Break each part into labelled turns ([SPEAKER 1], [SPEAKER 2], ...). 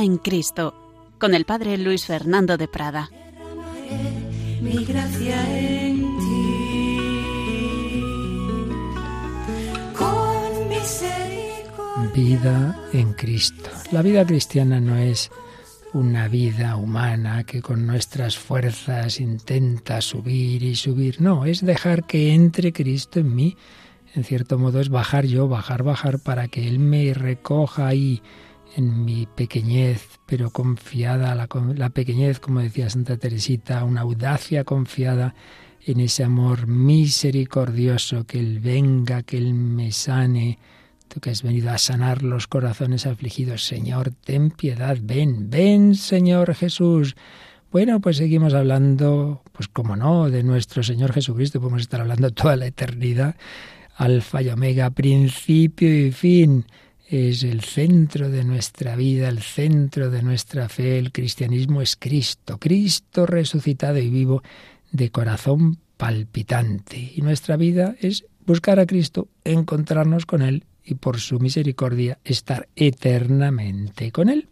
[SPEAKER 1] Vida en Cristo, con el Padre Luis Fernando de Prada.
[SPEAKER 2] Mi gracia en ti. Con misericordia.
[SPEAKER 3] Vida en Cristo. La vida cristiana no es una vida humana que con nuestras fuerzas intenta subir y subir. No, es dejar que entre Cristo en mí. En cierto modo es bajar yo, bajar, bajar, para que Él me recoja ahí en mi pequeñez, pero confiada, la, la pequeñez, como decía Santa Teresita, una audacia confiada en ese amor misericordioso, que Él venga, que Él me sane, tú que has venido a sanar los corazones afligidos, Señor, ten piedad, ven, ven, Señor Jesús. Bueno, pues seguimos hablando, pues como no, de nuestro Señor Jesucristo, podemos estar hablando toda la eternidad, alfa y omega, principio y fin es el centro de nuestra vida, el centro de nuestra fe. El cristianismo es Cristo, Cristo resucitado y vivo de corazón palpitante. Y nuestra vida es buscar a Cristo, encontrarnos con Él y por su misericordia estar eternamente con Él.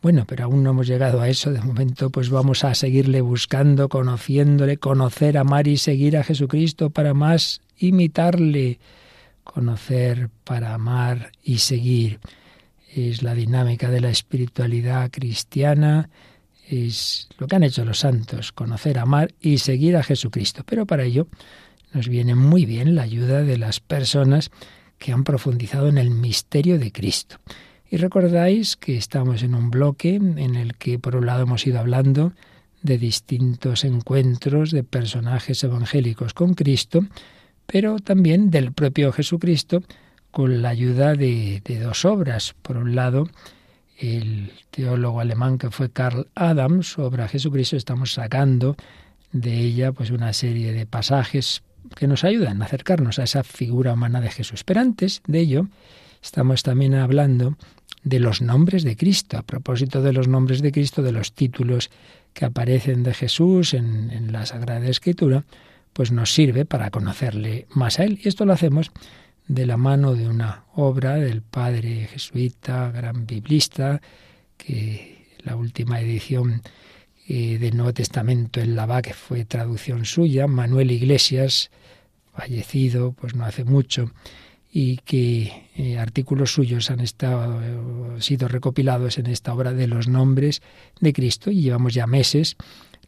[SPEAKER 3] Bueno, pero aún no hemos llegado a eso. De momento, pues vamos a seguirle buscando, conociéndole, conocer, amar y seguir a Jesucristo para más imitarle conocer para amar y seguir. Es la dinámica de la espiritualidad cristiana, es lo que han hecho los santos, conocer, amar y seguir a Jesucristo. Pero para ello nos viene muy bien la ayuda de las personas que han profundizado en el misterio de Cristo. Y recordáis que estamos en un bloque en el que por un lado hemos ido hablando de distintos encuentros de personajes evangélicos con Cristo, pero también del propio Jesucristo con la ayuda de, dos obras. Por un lado, el teólogo alemán que fue Karl Adams, su obra Jesucristo, estamos sacando de ella pues una serie de pasajes que nos ayudan a acercarnos a esa figura humana de Jesús. Pero antes de ello, estamos también hablando de los nombres de Cristo, a propósito de los nombres de Cristo, de los títulos que aparecen de Jesús en, en la Sagrada Escritura, pues nos sirve para conocerle más a él. Y esto lo hacemos de la mano de una obra del padre jesuita, gran biblista, que la última edición eh, del Nuevo Testamento en Lavá, que fue traducción suya, Manuel Iglesias, fallecido pues no hace mucho, y que eh, artículos suyos han estado, sido recopilados en esta obra de los nombres de Cristo, y llevamos ya meses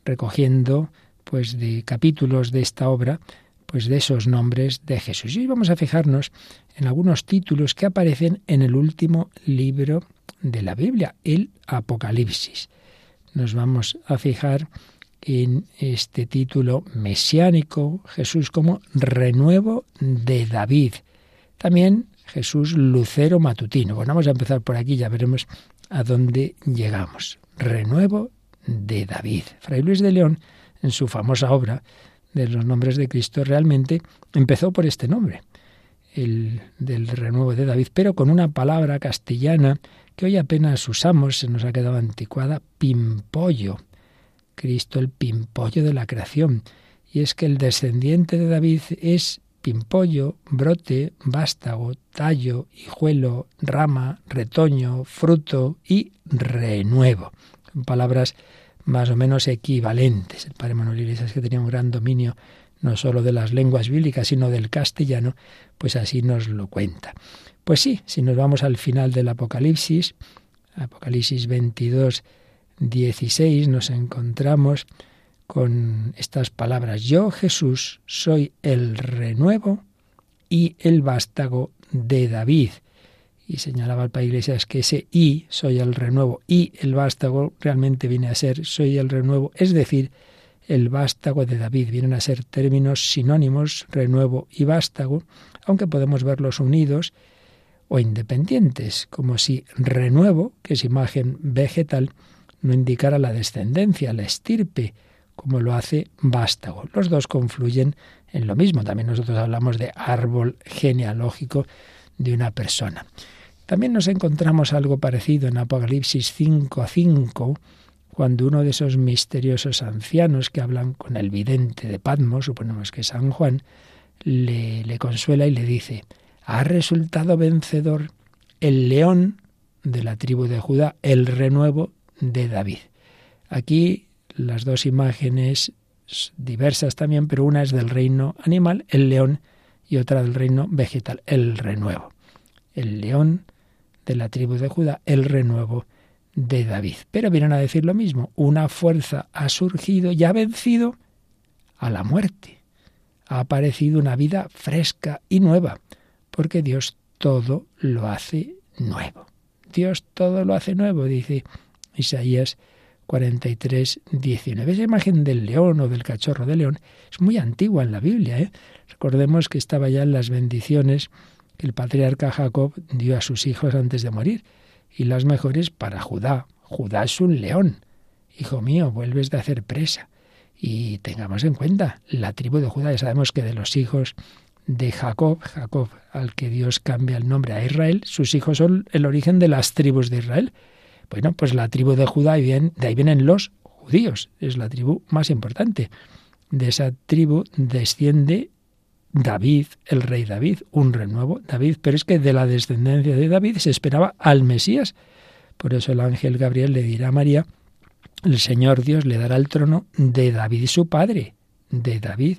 [SPEAKER 3] recogiendo pues de capítulos de esta obra, pues de esos nombres de Jesús. Y vamos a fijarnos en algunos títulos que aparecen en el último libro de la Biblia, el Apocalipsis. Nos vamos a fijar en este título mesiánico, Jesús como renuevo de David. También Jesús lucero matutino. Bueno, vamos a empezar por aquí, ya veremos a dónde llegamos. Renuevo de David. Fray Luis de León en su famosa obra de los nombres de Cristo, realmente empezó por este nombre, el del renuevo de David, pero con una palabra castellana que hoy apenas usamos, se nos ha quedado anticuada, pimpollo. Cristo el pimpollo de la creación. Y es que el descendiente de David es pimpollo, brote, vástago, tallo, hijuelo, rama, retoño, fruto y renuevo. En palabras más o menos equivalentes. El padre Manuel Iglesias, que tenía un gran dominio no solo de las lenguas bíblicas, sino del castellano, pues así nos lo cuenta. Pues sí, si nos vamos al final del Apocalipsis, Apocalipsis 22, 16, nos encontramos con estas palabras. Yo, Jesús, soy el renuevo y el vástago de David y señalaba al Padre Iglesias que ese y, soy el renuevo, y el vástago realmente viene a ser soy el renuevo, es decir, el vástago de David. Vienen a ser términos sinónimos, renuevo y vástago, aunque podemos verlos unidos o independientes, como si renuevo, que es imagen vegetal, no indicara la descendencia, la estirpe, como lo hace vástago. Los dos confluyen en lo mismo. También nosotros hablamos de árbol genealógico de una persona. También nos encontramos algo parecido en Apocalipsis 5 a 5, cuando uno de esos misteriosos ancianos que hablan con el vidente de Patmos, suponemos que San Juan, le, le consuela y le dice, ha resultado vencedor el león de la tribu de Judá, el renuevo de David. Aquí las dos imágenes diversas también, pero una es del reino animal, el león, y otra del reino vegetal, el renuevo. El león de la tribu de Judá, el renuevo de David. Pero vienen a decir lo mismo, una fuerza ha surgido y ha vencido a la muerte. Ha aparecido una vida fresca y nueva, porque Dios todo lo hace nuevo. Dios todo lo hace nuevo, dice Isaías 43, 19. Esa imagen del león o del cachorro de león es muy antigua en la Biblia. ¿eh? Recordemos que estaba ya en las bendiciones que el patriarca Jacob dio a sus hijos antes de morir, y las mejores para Judá. Judá es un león. Hijo mío, vuelves de hacer presa. Y tengamos en cuenta, la tribu de Judá, ya sabemos que de los hijos de Jacob, Jacob al que Dios cambia el nombre a Israel, sus hijos son el origen de las tribus de Israel. Bueno, pues la tribu de Judá, de ahí vienen los judíos, es la tribu más importante. De esa tribu desciende David, el rey David, un renuevo David, pero es que de la descendencia de David se esperaba al Mesías. Por eso el ángel Gabriel le dirá a María, el Señor Dios le dará el trono de David su padre, de David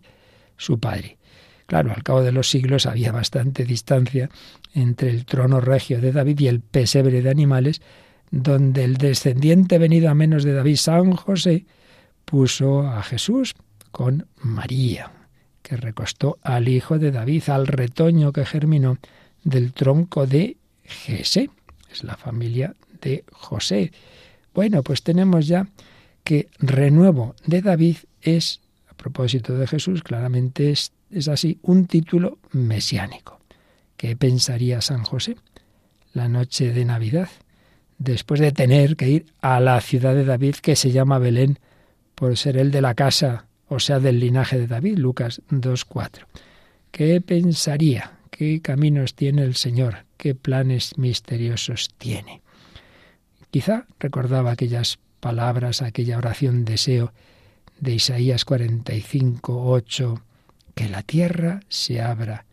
[SPEAKER 3] su padre. Claro, al cabo de los siglos había bastante distancia entre el trono regio de David y el pesebre de animales, donde el descendiente venido a menos de David, San José, puso a Jesús con María, que recostó al hijo de David, al retoño que germinó del tronco de Jesé. Es la familia de José. Bueno, pues tenemos ya que renuevo de David es, a propósito de Jesús, claramente es es así un título mesiánico. ¿Qué pensaría San José la noche de Navidad, después de tener que ir a la ciudad de David que se llama Belén por ser el de la casa, o sea, del linaje de David, Lucas 2.4? ¿Qué pensaría? ¿Qué caminos tiene el Señor? ¿Qué planes misteriosos tiene? Quizá recordaba aquellas palabras, aquella oración deseo de Isaías 45, 8, que la tierra se abra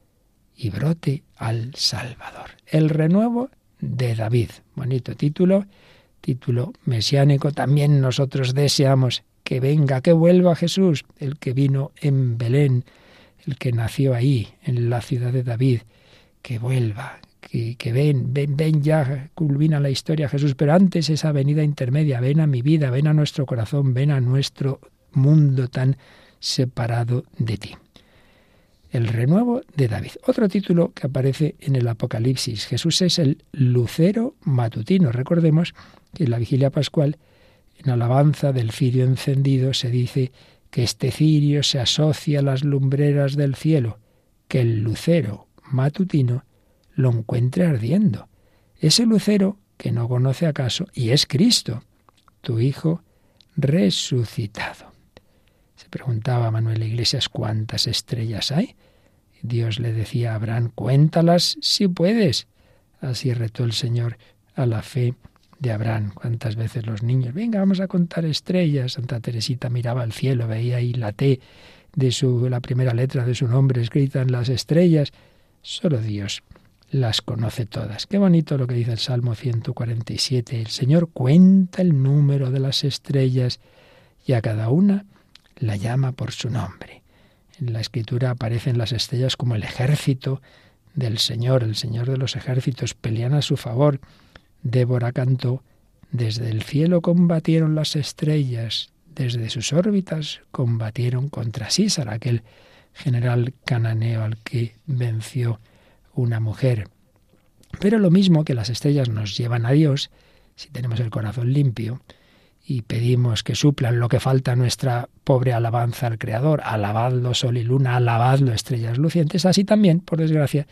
[SPEAKER 3] y brote al Salvador. El renuevo de David. Bonito título, título mesiánico. También nosotros deseamos que venga, que vuelva Jesús, el que vino en Belén, el que nació ahí, en la ciudad de David, que vuelva, que, que, ven, ven, ven ya, culmina la historia Jesús, pero antes esa venida intermedia, ven a mi vida, ven a nuestro corazón, ven a nuestro mundo tan separado de ti el renuevo de David. Otro título que aparece en el Apocalipsis. Jesús es el lucero matutino. Recordemos que en la vigilia pascual, en alabanza del cirio encendido, se dice que este cirio se asocia a las lumbreras del cielo, que el lucero matutino lo encuentre ardiendo. Ese lucero que no conoce acaso, y es Cristo, tu Hijo resucitado. Se preguntaba Manuel Iglesias cuántas estrellas hay. Dios le decía a Abraham, cuéntalas si puedes. Así retó el Señor a la fe de Abraham. Cuántas veces los niños, venga, vamos a contar estrellas. Santa Teresita miraba al cielo, veía ahí la T de su, la primera letra de su nombre escrita en las estrellas. Solo Dios las conoce todas. Qué bonito lo que dice el Salmo 147. El Señor cuenta el número de las estrellas y a cada una la llama por su nombre. En la escritura aparecen las estrellas como el ejército del Señor, el Señor de los ejércitos, pelean a su favor. Débora cantó, desde el cielo combatieron las estrellas, desde sus órbitas combatieron contra Sísar, aquel general cananeo al que venció una mujer. Pero lo mismo que las estrellas nos llevan a Dios, si tenemos el corazón limpio, y pedimos que suplan lo que falta nuestra pobre alabanza al Creador. Alabadlo sol y luna, alabadlo estrellas lucientes. Así también, por desgracia,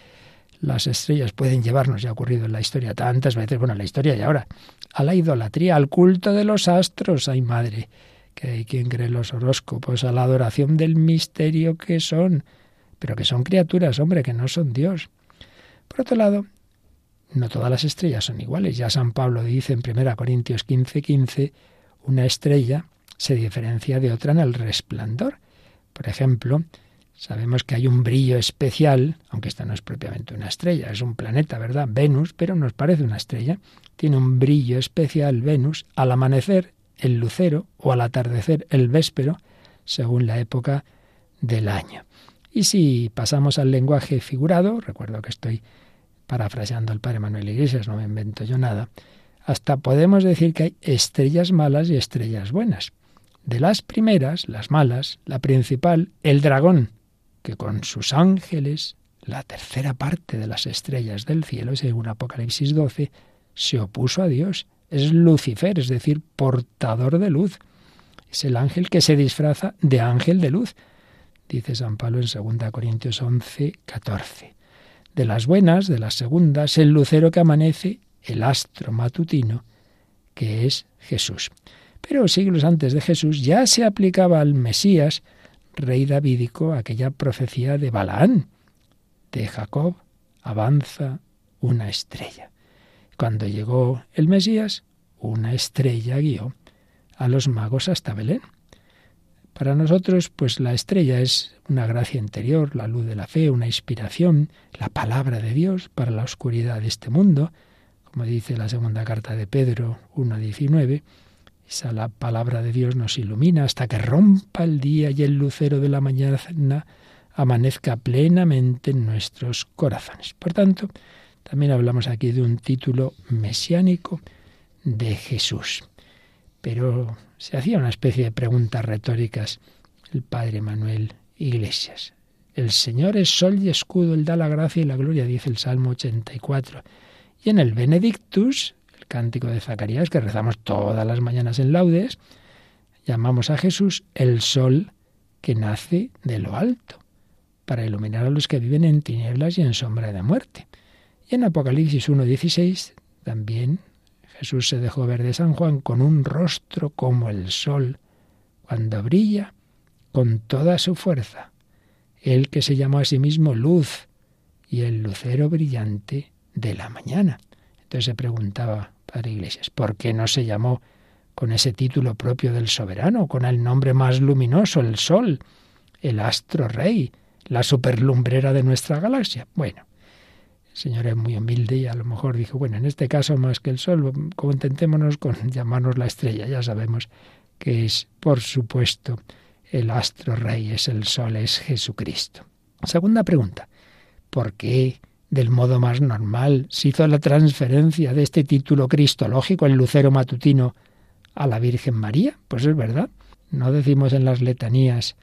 [SPEAKER 3] las estrellas pueden llevarnos, ya ha ocurrido en la historia tantas veces, bueno, en la historia y ahora, a la idolatría, al culto de los astros. Ay, madre, que hay quien cree los horóscopos, a la adoración del misterio que son, pero que son criaturas, hombre, que no son Dios. Por otro lado, no todas las estrellas son iguales. Ya San Pablo dice en 1 Corintios 15, 15, una estrella se diferencia de otra en el resplandor. Por ejemplo, Sabemos que hay un brillo especial, aunque esta no es propiamente una estrella, es un planeta, ¿verdad? Venus, pero nos parece una estrella. Tiene un brillo especial Venus al amanecer el lucero o al atardecer el véspero, según la época del año. Y si pasamos al lenguaje figurado, recuerdo que estoy parafraseando al padre Manuel Iglesias, no me invento yo nada, hasta podemos decir que hay estrellas malas y estrellas buenas. De las primeras, las malas, la principal, el dragón, que con sus ángeles, la tercera parte de las estrellas del cielo, según Apocalipsis 12, se opuso a Dios. Es Lucifer, es decir, portador de luz. Es el ángel que se disfraza de ángel de luz, dice San Pablo en 2 Corintios 11, 14 de las buenas, de las segundas, el lucero que amanece, el astro matutino, que es Jesús. Pero siglos antes de Jesús ya se aplicaba al Mesías, rey davídico, aquella profecía de Balaán. De Jacob avanza una estrella. Cuando llegó el Mesías, una estrella guió a los magos hasta Belén. Para nosotros, pues la estrella es una gracia interior, la luz de la fe, una inspiración, la palabra de Dios para la oscuridad de este mundo, como dice la segunda carta de Pedro 1.19. Esa la palabra de Dios nos ilumina hasta que rompa el día y el lucero de la mañana amanezca plenamente en nuestros corazones. Por tanto, también hablamos aquí de un título mesiánico de Jesús. Pero se hacía una especie de preguntas retóricas el padre Manuel Iglesias. El Señor es sol y escudo, Él da la gracia y la gloria, dice el Salmo 84. Y en el Benedictus, el cántico de Zacarías, que rezamos todas las mañanas en laudes, llamamos a Jesús el sol que nace de lo alto, para iluminar a los que viven en tinieblas y en sombra de muerte. Y en Apocalipsis 1.16 también Jesús se dejó ver de San Juan con un rostro como el sol, cuando brilla con toda su fuerza. Él que se llamó a sí mismo luz y el lucero brillante de la mañana. Entonces se preguntaba, Padre Iglesias, ¿por qué no se llamó con ese título propio del soberano, con el nombre más luminoso, el sol, el astro rey, la superlumbrera de nuestra galaxia? Bueno, el Señor es muy humilde y a lo mejor dijo, bueno, en este caso más que el sol, contentémonos con llamarnos la estrella. Ya sabemos que es, por supuesto, el astro rey, es el sol, es Jesucristo. Segunda pregunta, ¿por qué del modo más normal se hizo la transferencia de este título cristológico, el lucero matutino, a la Virgen María? Pues es verdad. No decimos en las letanías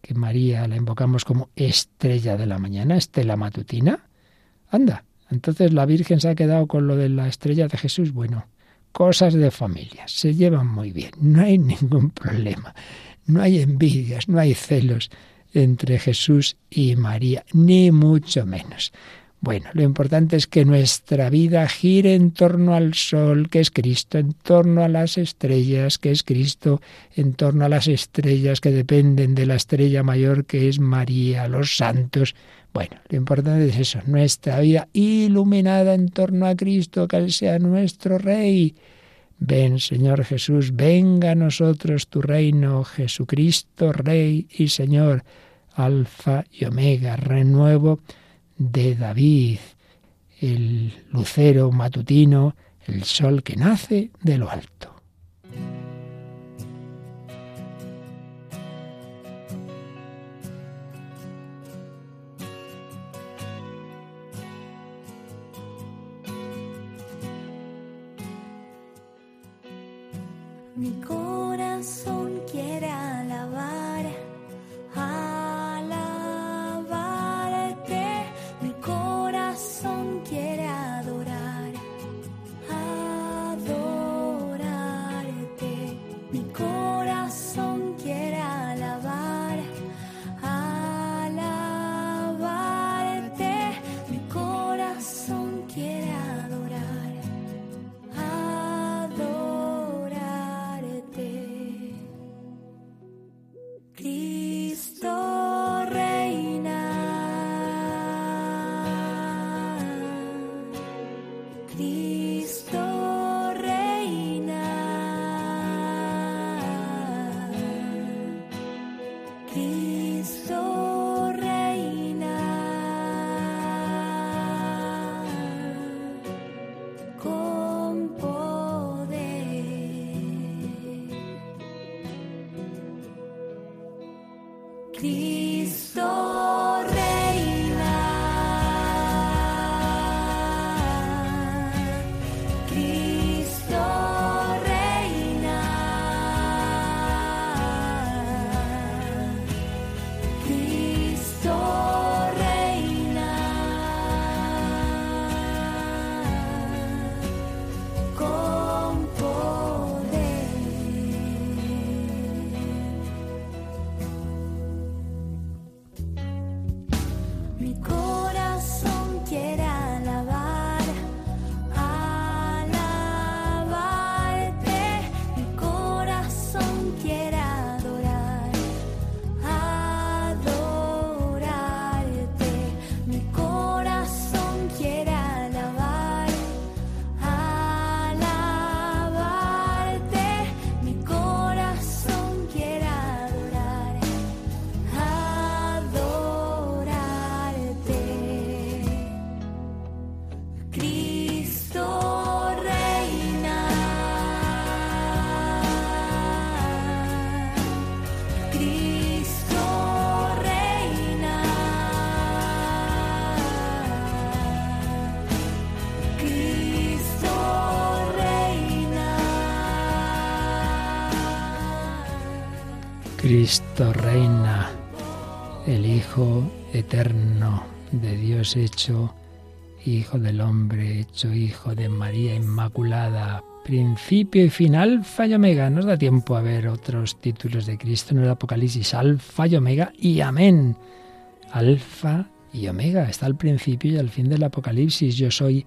[SPEAKER 3] que María la invocamos como estrella de la mañana, estela matutina. Anda, entonces la Virgen se ha quedado con lo de la estrella de Jesús. Bueno, cosas de familia, se llevan muy bien, no hay ningún problema, no hay envidias, no hay celos entre Jesús y María, ni mucho menos. Bueno, lo importante es que nuestra vida gire en torno al sol, que es Cristo, en torno a las estrellas, que es Cristo, en torno a las estrellas que dependen de la estrella mayor, que es María, los santos. Bueno, lo importante es eso, nuestra vida iluminada en torno a Cristo, que Él sea nuestro Rey. Ven, Señor Jesús, venga a nosotros tu reino, Jesucristo, Rey y Señor, Alfa y Omega, renuevo de David, el lucero matutino, el sol que nace de lo alto.
[SPEAKER 2] Mi corazón Mi corazón
[SPEAKER 3] eterno de Dios hecho Hijo del hombre, hecho Hijo de María Inmaculada, principio y final, Alfa y Omega. Nos da tiempo a ver otros títulos de Cristo en el Apocalipsis, Alfa y Omega y Amén. Alfa y Omega, está al principio y al fin del Apocalipsis. Yo soy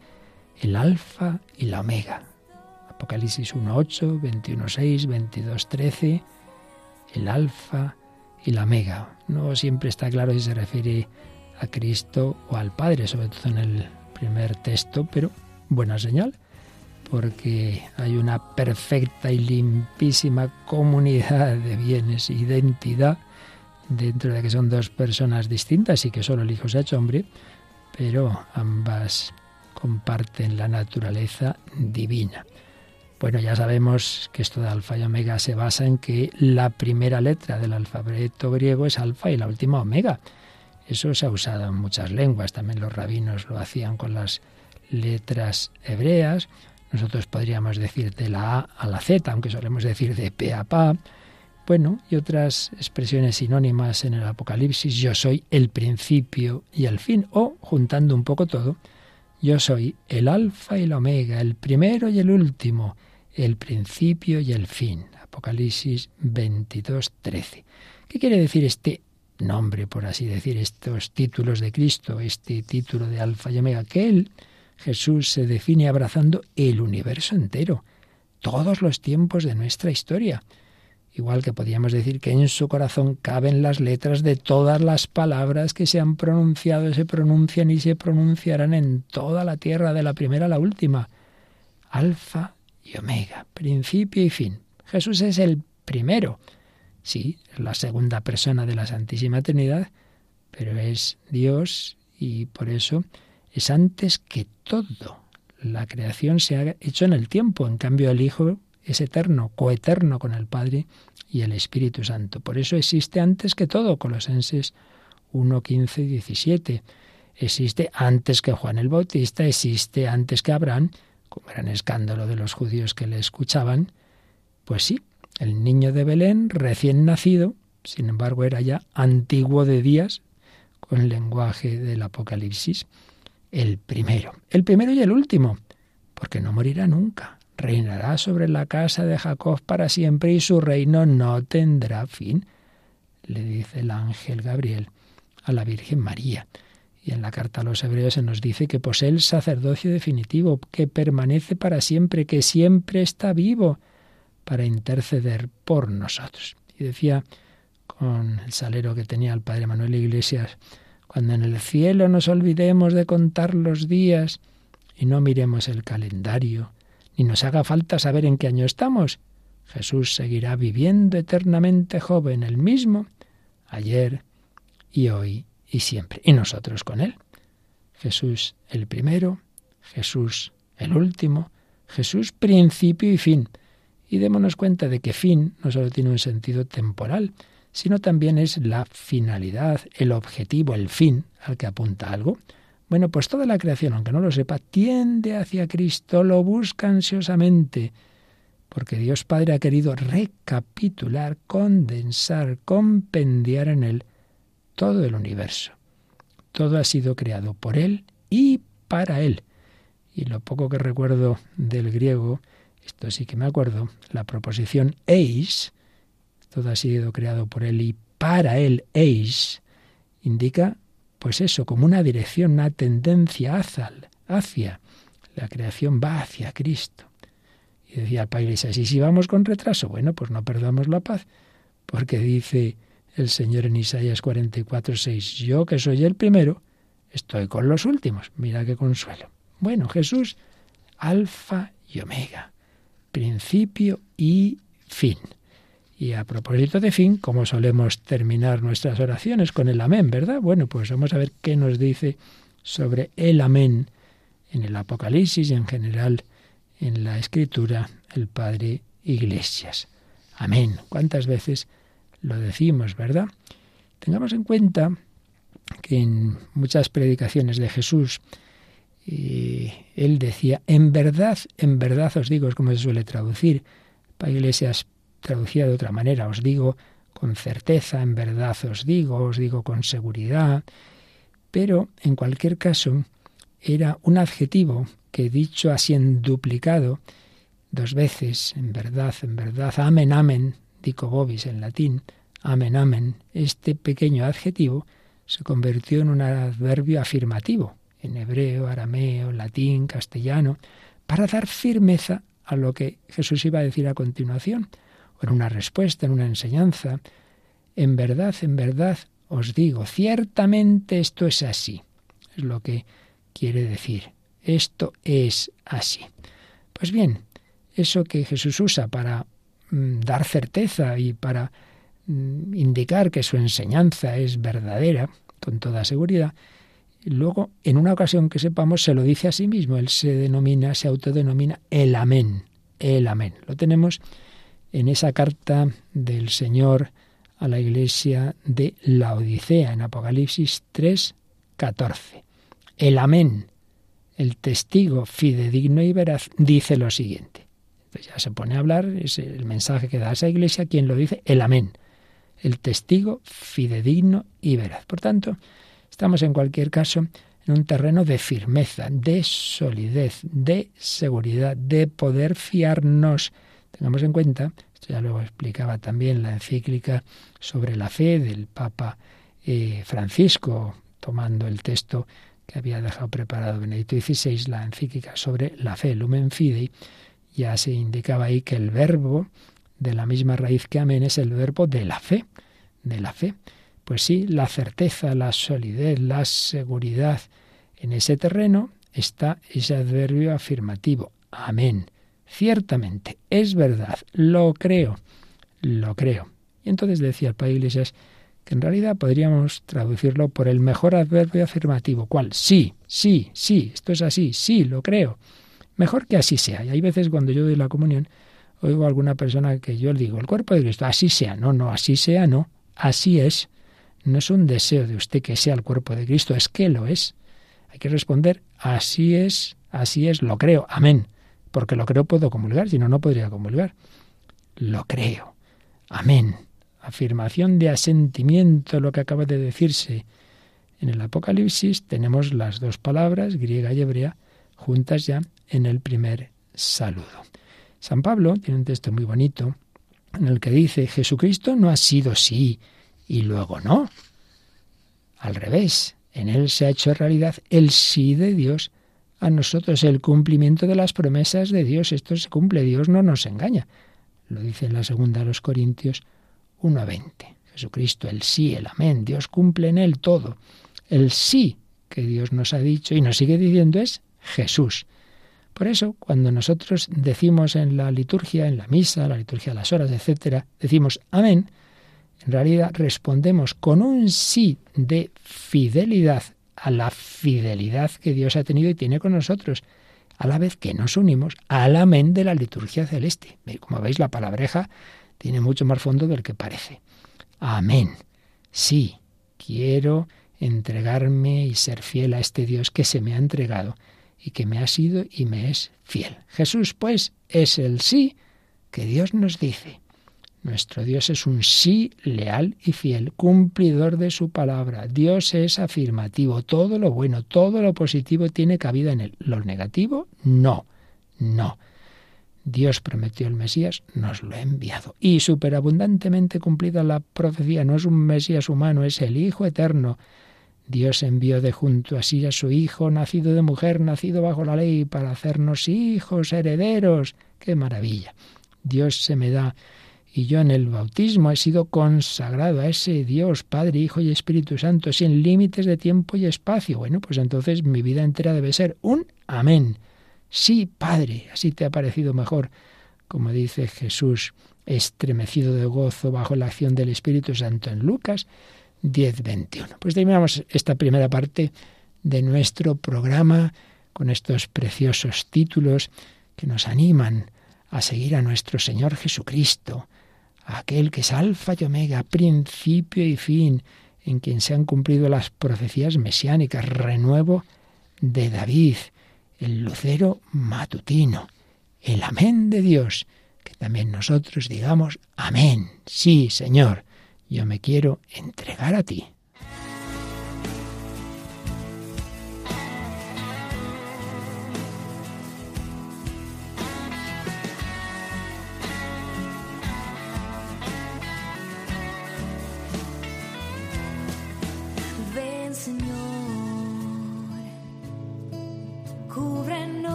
[SPEAKER 3] el Alfa y la Omega. Apocalipsis 1.8, 21.6, 22.13 el alfa y la omega. No siempre está claro si se refiere a Cristo o al Padre, sobre todo en el primer texto, pero buena señal, porque hay una perfecta y limpísima comunidad de bienes, identidad, dentro de que son dos personas distintas y que solo el Hijo se ha hecho hombre, pero ambas comparten la naturaleza divina. Bueno, ya sabemos que esto de alfa y omega se basa en que la primera letra del alfabeto griego es alfa y la última omega. Eso se ha usado en muchas lenguas, también los rabinos lo hacían con las letras hebreas. Nosotros podríamos decir de la A a la Z, aunque solemos decir de P a Pa. Bueno, y otras expresiones sinónimas en el Apocalipsis, yo soy el principio y el fin, o juntando un poco todo, yo soy el alfa y el omega, el primero y el último, el principio y el fin. Apocalipsis 22, 13. ¿Qué quiere decir este nombre, por así decir, estos títulos de Cristo, este título de alfa y omega? Que Él, Jesús, se define abrazando el universo entero, todos los tiempos de nuestra historia. Igual que podríamos decir que en su corazón caben las letras de todas las palabras que se han pronunciado, se pronuncian y se pronunciarán en toda la tierra, de la primera a la última. Alfa y Omega, principio y fin. Jesús es el primero. Sí, es la segunda persona de la Santísima Trinidad, pero es Dios y por eso es antes que todo. La creación se ha hecho en el tiempo, en cambio el Hijo es eterno, coeterno con el Padre y el Espíritu Santo. Por eso existe antes que todo, Colosenses 1, 15 y 17. Existe antes que Juan el Bautista, existe antes que Abraham, con gran escándalo de los judíos que le escuchaban. Pues sí, el niño de Belén, recién nacido, sin embargo era ya antiguo de días, con el lenguaje del Apocalipsis, el primero, el primero y el último, porque no morirá nunca, reinará sobre la casa de Jacob para siempre y su reino no tendrá fin, le dice el ángel Gabriel a la Virgen María. Y en la carta a los hebreos se nos dice que posee el sacerdocio definitivo, que permanece para siempre, que siempre está vivo para interceder por nosotros. Y decía con el salero que tenía el padre Manuel Iglesias, cuando en el cielo nos olvidemos de contar los días y no miremos el calendario, ni nos haga falta saber en qué año estamos, Jesús seguirá viviendo eternamente joven, el mismo, ayer y hoy y siempre, y nosotros con él. Jesús el primero, Jesús el último, Jesús principio y fin. Y démonos cuenta de que fin no solo tiene un sentido temporal, sino también es la finalidad, el objetivo, el fin al que apunta algo. Bueno, pues toda la creación, aunque no lo sepa, tiende hacia Cristo, lo busca ansiosamente, porque Dios Padre ha querido recapitular, condensar, compendiar en Él todo el universo. Todo ha sido creado por Él y para Él. Y lo poco que recuerdo del griego, esto sí que me acuerdo, la proposición eis, todo ha sido creado por Él y para Él eis, indica pues eso, como una dirección, una tendencia hacia, hacia. La creación va hacia Cristo. Y decía el Padre Iglesias, ¿y si vamos con retraso? Bueno, pues no perdamos la paz, porque dice el Señor en Isaías 44, 6, yo que soy el primero, estoy con los últimos. Mira qué consuelo. Bueno, Jesús, alfa y omega, principio y fin. Y a propósito de fin, como solemos terminar nuestras oraciones con el amén, ¿verdad? Bueno, pues vamos a ver qué nos dice sobre el amén en el Apocalipsis y en general en la Escritura el Padre Iglesias. Amén. ¿Cuántas veces lo decimos, verdad? Tengamos en cuenta que en muchas predicaciones de Jesús eh, él decía, en verdad, en verdad os digo, es como se suele traducir. Para Iglesias traducida de otra manera, os digo con certeza, en verdad os digo, os digo con seguridad, pero en cualquier caso era un adjetivo que dicho así en duplicado dos veces, en verdad, en verdad, amen, amen, en latín, amen, amen, este pequeño adjetivo se convirtió en un adverbio afirmativo, en hebreo, arameo, latín, castellano, para dar firmeza a lo que Jesús iba a decir a continuación en una respuesta, en una enseñanza. En verdad, en verdad os digo, ciertamente esto es así. Es lo que quiere decir. Esto es así. Pues bien, eso que Jesús usa para dar certeza y para mm, indicar que su enseñanza es verdadera, con toda seguridad, luego, en una ocasión que sepamos, se lo dice a sí mismo. Él se denomina, se autodenomina el amén. El amén. Lo tenemos en esa carta del Señor a la iglesia de la Odisea, en Apocalipsis 3, 14. El amén, el testigo fidedigno y veraz, dice lo siguiente. Pues ya se pone a hablar, es el mensaje que da esa iglesia, quien lo dice, el amén, el testigo fidedigno y veraz. Por tanto, estamos en cualquier caso en un terreno de firmeza, de solidez, de seguridad, de poder fiarnos Tengamos en cuenta, esto ya lo explicaba también la encíclica sobre la fe del Papa eh, Francisco, tomando el texto que había dejado preparado Benedicto XVI, la encíclica sobre la fe, Lumen Fidei, ya se indicaba ahí que el verbo de la misma raíz que amén es el verbo de la fe, de la fe. Pues sí, la certeza, la solidez, la seguridad en ese terreno está ese adverbio afirmativo, amén. Ciertamente, es verdad, lo creo, lo creo. Y entonces decía el Padre Iglesias que en realidad podríamos traducirlo por el mejor adverbio afirmativo. ¿Cuál? Sí, sí, sí, esto es así, sí, lo creo. Mejor que así sea. Y hay veces cuando yo doy la comunión, oigo a alguna persona que yo le digo, el cuerpo de Cristo, así sea. No, no, así sea, no. Así es. No es un deseo de usted que sea el cuerpo de Cristo, es que lo es. Hay que responder, así es, así es, lo creo. Amén porque lo creo puedo comulgar, si no, no podría comulgar. Lo creo. Amén. Afirmación de asentimiento, lo que acaba de decirse. En el Apocalipsis tenemos las dos palabras, griega y hebrea, juntas ya en el primer saludo. San Pablo tiene un texto muy bonito en el que dice, Jesucristo no ha sido sí y luego no. Al revés, en él se ha hecho realidad el sí de Dios a nosotros el cumplimiento de las promesas de Dios. Esto se cumple, Dios no nos engaña. Lo dice en la segunda a los Corintios 1.20. Jesucristo, el sí, el amén, Dios cumple en él todo. El sí que Dios nos ha dicho y nos sigue diciendo es Jesús. Por eso, cuando nosotros decimos en la liturgia, en la misa, la liturgia de las horas, etcétera, decimos amén, en realidad respondemos con un sí de fidelidad a la fidelidad que Dios ha tenido y tiene con nosotros, a la vez que nos unimos al amén de la liturgia celeste. Como veis, la palabreja tiene mucho más fondo del que parece.
[SPEAKER 2] Amén. Sí, quiero entregarme y ser fiel a este Dios que se me ha entregado y que me ha sido y me es fiel. Jesús, pues, es el sí que Dios nos dice. Nuestro Dios es un sí leal y fiel, cumplidor de su palabra. Dios es afirmativo. Todo lo bueno, todo lo positivo tiene cabida en él. Lo negativo, no, no. Dios prometió el Mesías, nos lo ha enviado. Y superabundantemente cumplida la profecía, no es un Mesías humano, es el Hijo eterno. Dios envió de junto así a su Hijo, nacido de mujer, nacido bajo la ley, para hacernos hijos, herederos. ¡Qué maravilla! Dios se me da y yo en el bautismo he sido consagrado a ese Dios, Padre, Hijo y Espíritu Santo, sin límites de tiempo y espacio. Bueno, pues entonces mi vida entera debe ser un amén. Sí, Padre, así te ha parecido mejor, como dice Jesús, estremecido de gozo bajo la acción del Espíritu Santo en Lucas 10, 21. Pues terminamos esta primera parte de nuestro programa con estos preciosos títulos que nos animan a seguir a nuestro Señor Jesucristo, aquel que es alfa y omega, principio y fin, en quien se han cumplido las profecías mesiánicas, renuevo de David, el lucero matutino, el amén de Dios, que también nosotros digamos amén, sí, Señor, yo me quiero entregar a ti.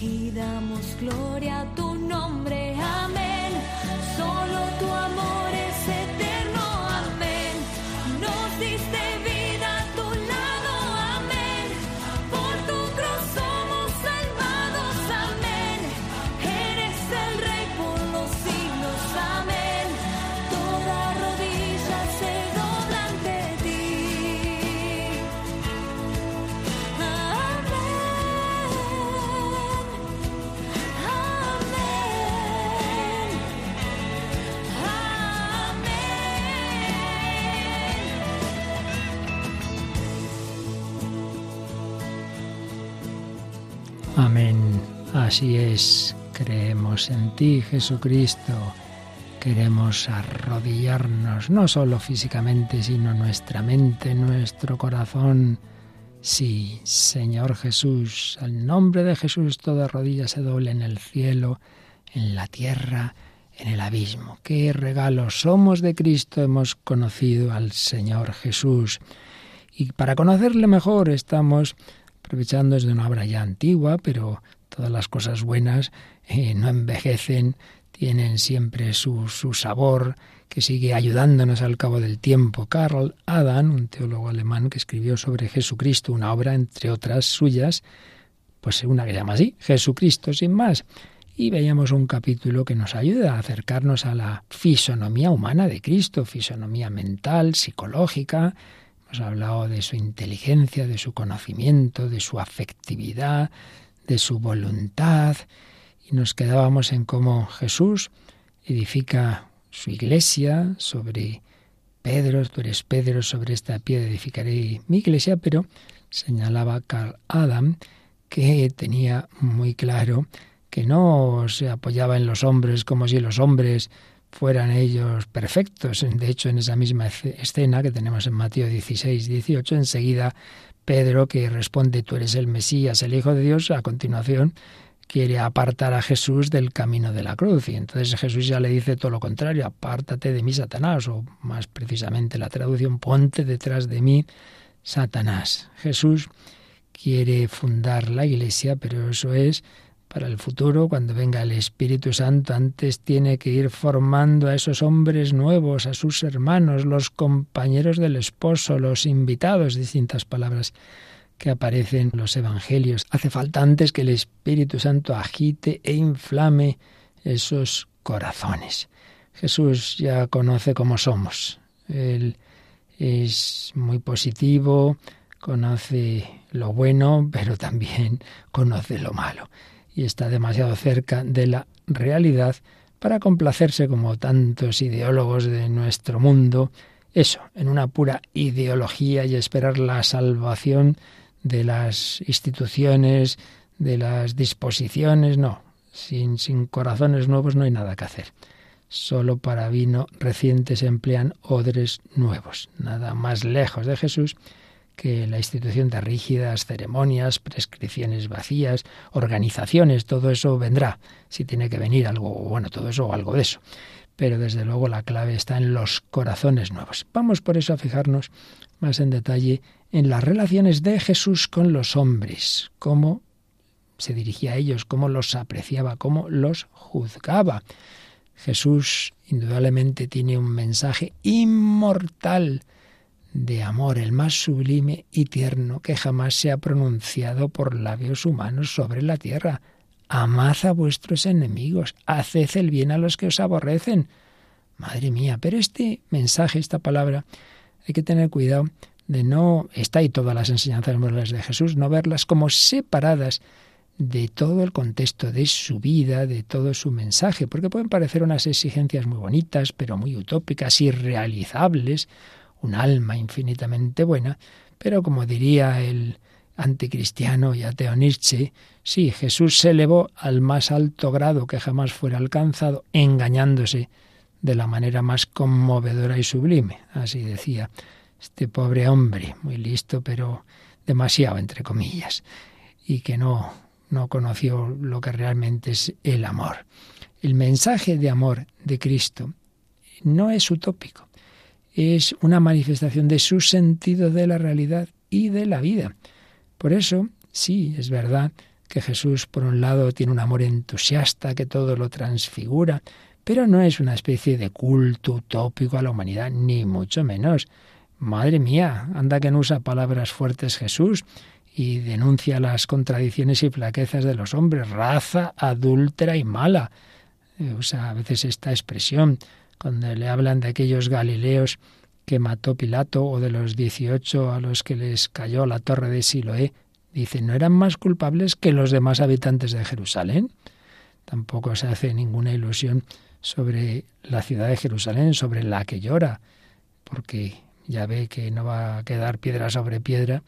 [SPEAKER 4] Y damos gloria
[SPEAKER 3] Así es. Creemos en ti, Jesucristo. Queremos arrodillarnos, no solo físicamente, sino nuestra mente, nuestro corazón. Sí, Señor Jesús, al nombre de Jesús toda rodilla se doble en el cielo, en la tierra, en el abismo. Qué regalo somos de Cristo, hemos conocido al Señor Jesús. Y para conocerle mejor estamos aprovechando desde una obra ya antigua, pero todas las cosas buenas eh, no envejecen, tienen siempre su, su sabor que sigue ayudándonos al cabo del tiempo. Karl Adam, un teólogo alemán que escribió sobre Jesucristo una obra, entre otras suyas, pues una que se llama así, Jesucristo sin más. Y veíamos un capítulo que nos ayuda a acercarnos a la fisonomía humana de Cristo, fisonomía mental, psicológica. Hemos hablado de su inteligencia, de su conocimiento, de su afectividad, de su voluntad y nos quedábamos en cómo Jesús edifica su iglesia sobre Pedro, tú eres Pedro, sobre esta piedra edificaré mi iglesia, pero señalaba Carl Adam que tenía muy claro que no se apoyaba en los hombres como si los hombres fueran ellos perfectos. De hecho, en esa misma escena que tenemos en Mateo 16, 18, enseguida Pedro, que responde, tú eres el Mesías, el Hijo de Dios, a continuación quiere apartar a Jesús del camino de la cruz. Y entonces Jesús ya le dice todo lo contrario, apártate de mí, Satanás, o más precisamente la traducción, ponte detrás de mí, Satanás. Jesús quiere fundar la iglesia, pero eso es para el futuro, cuando venga el Espíritu Santo, antes tiene que ir formando a esos hombres nuevos, a sus hermanos, los compañeros del esposo, los invitados, distintas palabras que aparecen en los evangelios. Hace falta antes que el Espíritu Santo agite e inflame esos corazones. Jesús ya conoce cómo somos. Él es muy positivo, conoce lo bueno, pero también conoce lo malo. Y está demasiado cerca de la realidad para complacerse como tantos ideólogos de nuestro mundo, eso, en una pura ideología y esperar la salvación de las instituciones, de las disposiciones, no. Sin, sin corazones nuevos no hay nada que hacer. Solo para vino reciente se emplean odres nuevos. Nada más lejos de Jesús que la institución de rígidas ceremonias, prescripciones vacías, organizaciones, todo eso vendrá, si tiene que venir algo, bueno, todo eso o algo de eso. Pero desde luego la clave está en los corazones nuevos. Vamos por eso a fijarnos más en detalle en las relaciones de Jesús con los hombres, cómo se dirigía a ellos, cómo los apreciaba, cómo los juzgaba. Jesús indudablemente tiene un mensaje inmortal de amor, el más sublime y tierno que jamás se ha pronunciado por labios humanos sobre la tierra. Amad a vuestros enemigos, haced el bien a los que os aborrecen. Madre mía, pero este mensaje, esta palabra, hay que tener cuidado de no, está ahí todas las enseñanzas morales de Jesús, no verlas como separadas de todo el contexto de su vida, de todo su mensaje, porque pueden parecer unas exigencias muy bonitas, pero muy utópicas, irrealizables, un alma infinitamente buena, pero como diría el anticristiano y ateo Nietzsche, sí, Jesús se elevó al más alto grado que jamás fuera alcanzado, engañándose de la manera más conmovedora y sublime, así decía este pobre hombre, muy listo, pero demasiado, entre comillas, y que no, no conoció lo que realmente es el amor. El mensaje de amor de Cristo no es utópico, es una manifestación de su sentido de la realidad y de la vida. Por eso, sí, es verdad que Jesús, por un lado, tiene un amor entusiasta que todo lo transfigura, pero no es una especie de culto utópico a la humanidad, ni mucho menos. Madre mía, anda que no usa palabras fuertes Jesús y denuncia las contradicciones y flaquezas de los hombres, raza adúltera y mala. Eh, usa a veces esta expresión cuando le hablan de aquellos galileos que mató Pilato o de los dieciocho a los que les cayó la torre de Siloé. Dice, ¿no eran más culpables que los demás habitantes de Jerusalén? Tampoco se hace ninguna ilusión sobre la ciudad de Jerusalén, sobre la que llora, porque ya ve que no va a quedar piedra sobre piedra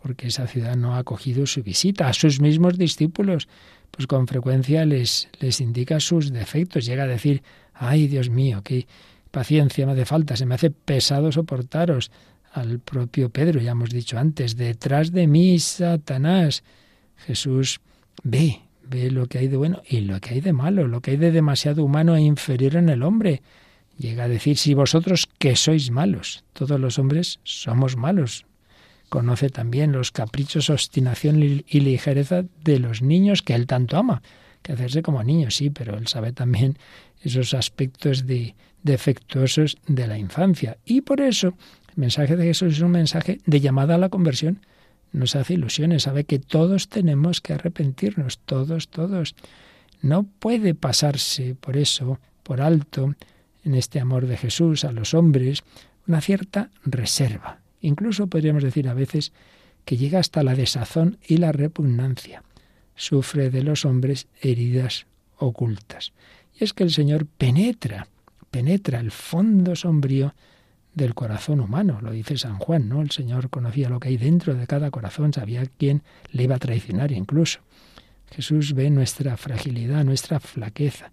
[SPEAKER 3] porque esa ciudad no ha acogido su visita. A sus mismos discípulos, pues con frecuencia les, les indica sus defectos. Llega a decir, ay Dios mío, qué paciencia me hace falta, se me hace pesado soportaros. Al propio Pedro, ya hemos dicho antes, detrás de mí, Satanás. Jesús ve, ve lo que hay de bueno y lo que hay de malo, lo que hay de demasiado humano e inferior en el hombre. Llega a decir, si vosotros que sois malos, todos los hombres somos malos. Conoce también los caprichos, obstinación y ligereza de los niños que él tanto ama. Que hacerse como niños, sí, pero él sabe también esos aspectos de, defectuosos de la infancia. Y por eso el mensaje de Jesús es un mensaje de llamada a la conversión. Nos hace ilusiones, sabe que todos tenemos que arrepentirnos, todos, todos. No puede pasarse por eso, por alto, en este amor de Jesús a los hombres, una cierta reserva. Incluso podríamos decir a veces que llega hasta la desazón y la repugnancia. Sufre de los hombres heridas ocultas. Es que el Señor penetra, penetra el fondo sombrío del corazón humano, lo dice San Juan, ¿no? El Señor conocía lo que hay dentro de cada corazón, sabía quién le iba a traicionar incluso. Jesús ve nuestra fragilidad, nuestra flaqueza,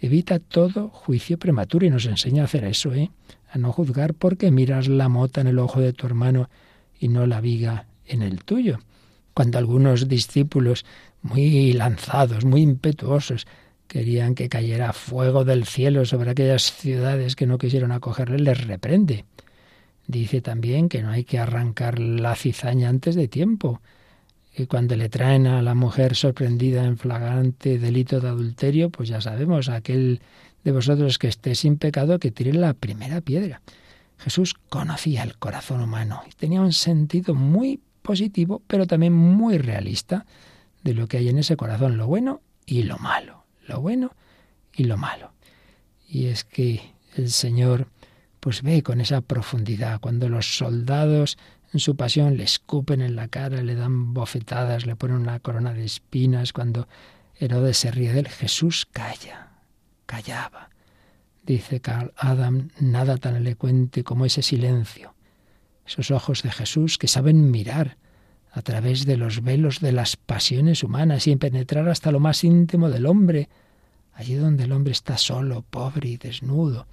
[SPEAKER 3] evita todo juicio prematuro y nos enseña a hacer eso, ¿eh? a no juzgar porque miras la mota en el ojo de tu hermano y no la viga en el tuyo. Cuando algunos discípulos muy lanzados, muy impetuosos, querían que cayera fuego del cielo sobre aquellas ciudades que no quisieron acogerle, les reprende. Dice también que no hay que arrancar la cizaña antes de tiempo, que cuando le traen a la mujer sorprendida en flagrante delito de adulterio, pues ya sabemos, aquel de vosotros que esté sin pecado, que tire la primera piedra. Jesús conocía el corazón humano y tenía un sentido muy positivo, pero también muy realista de lo que hay en ese corazón, lo bueno y lo malo, lo bueno y lo malo. Y es que el Señor pues ve con esa profundidad cuando los soldados en su pasión le escupen en la cara, le dan bofetadas, le ponen una corona de espinas, cuando Herodes se ríe de él, Jesús calla callaba. Dice Carl Adam, nada tan elocuente como ese silencio, esos ojos de Jesús que saben mirar a través de los velos de las pasiones humanas y penetrar hasta lo más íntimo del hombre, allí donde el hombre está solo, pobre y desnudo,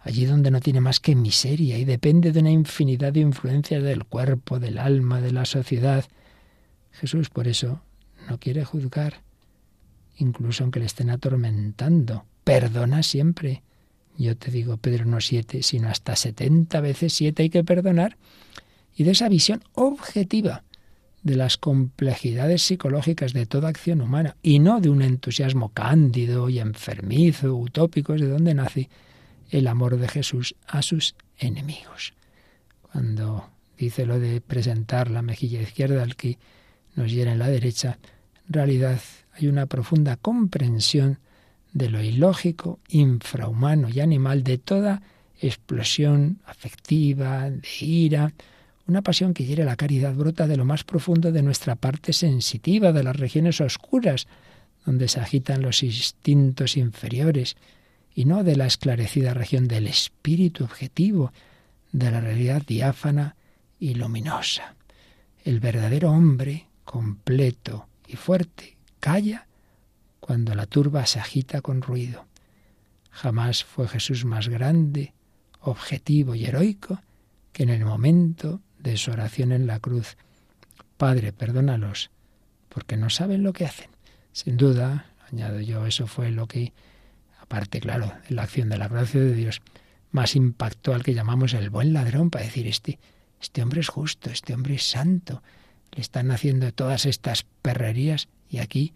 [SPEAKER 3] allí donde no tiene más que miseria y depende de una infinidad de influencias del cuerpo, del alma, de la sociedad. Jesús por eso no quiere juzgar, incluso aunque le estén atormentando perdona siempre. Yo te digo, Pedro, no siete, sino hasta setenta veces siete hay que perdonar. Y de esa visión objetiva de las complejidades psicológicas de toda acción humana, y no de un entusiasmo cándido y enfermizo, utópico, es de donde nace el amor de Jesús a sus enemigos. Cuando dice lo de presentar la mejilla izquierda al que nos hiera en la derecha, en realidad hay una profunda comprensión de lo ilógico, infrahumano y animal de toda explosión afectiva, de ira, una pasión que hiere la caridad brota de lo más profundo de nuestra parte sensitiva, de las regiones oscuras, donde se agitan los instintos inferiores, y no de la esclarecida región del espíritu objetivo, de la realidad diáfana y luminosa. El verdadero hombre, completo y fuerte, calla cuando la turba se agita con ruido. Jamás fue Jesús más grande, objetivo y heroico que en el momento de su oración en la cruz. Padre, perdónalos, porque no saben lo que hacen. Sin duda, añado yo, eso fue lo que, aparte, claro, la acción de la gracia de Dios, más impactó al que llamamos el buen ladrón, para decir, este, este hombre es justo, este hombre es santo, le están haciendo todas estas perrerías y aquí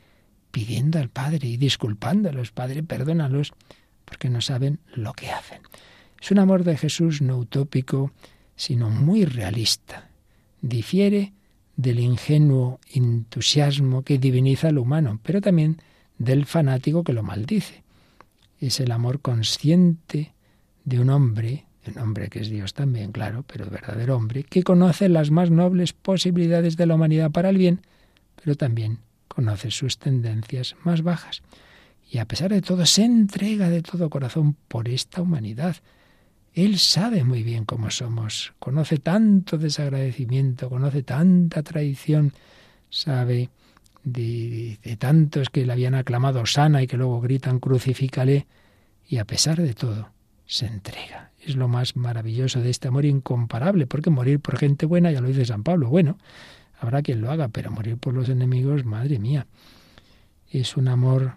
[SPEAKER 3] pidiendo al Padre y disculpándolos, Padre, perdónalos, porque no saben lo que hacen. Es un amor de Jesús no utópico, sino muy realista. Difiere del ingenuo entusiasmo que diviniza al humano, pero también del fanático que lo maldice. Es el amor consciente de un hombre, un hombre que es Dios también, claro, pero verdadero hombre, que conoce las más nobles posibilidades de la humanidad para el bien, pero también conoce sus tendencias más bajas y a pesar de todo se entrega de todo corazón por esta humanidad. Él sabe muy bien cómo somos, conoce tanto desagradecimiento, conoce tanta traición, sabe de, tantos que le habían aclamado sana y que luego gritan crucifícale, y a pesar de todo, se entrega. Es lo más maravilloso de este amor incomparable, porque morir por gente buena, ya lo dice San Pablo, bueno, habrá quien lo haga, pero morir por los enemigos, madre mía, es un amor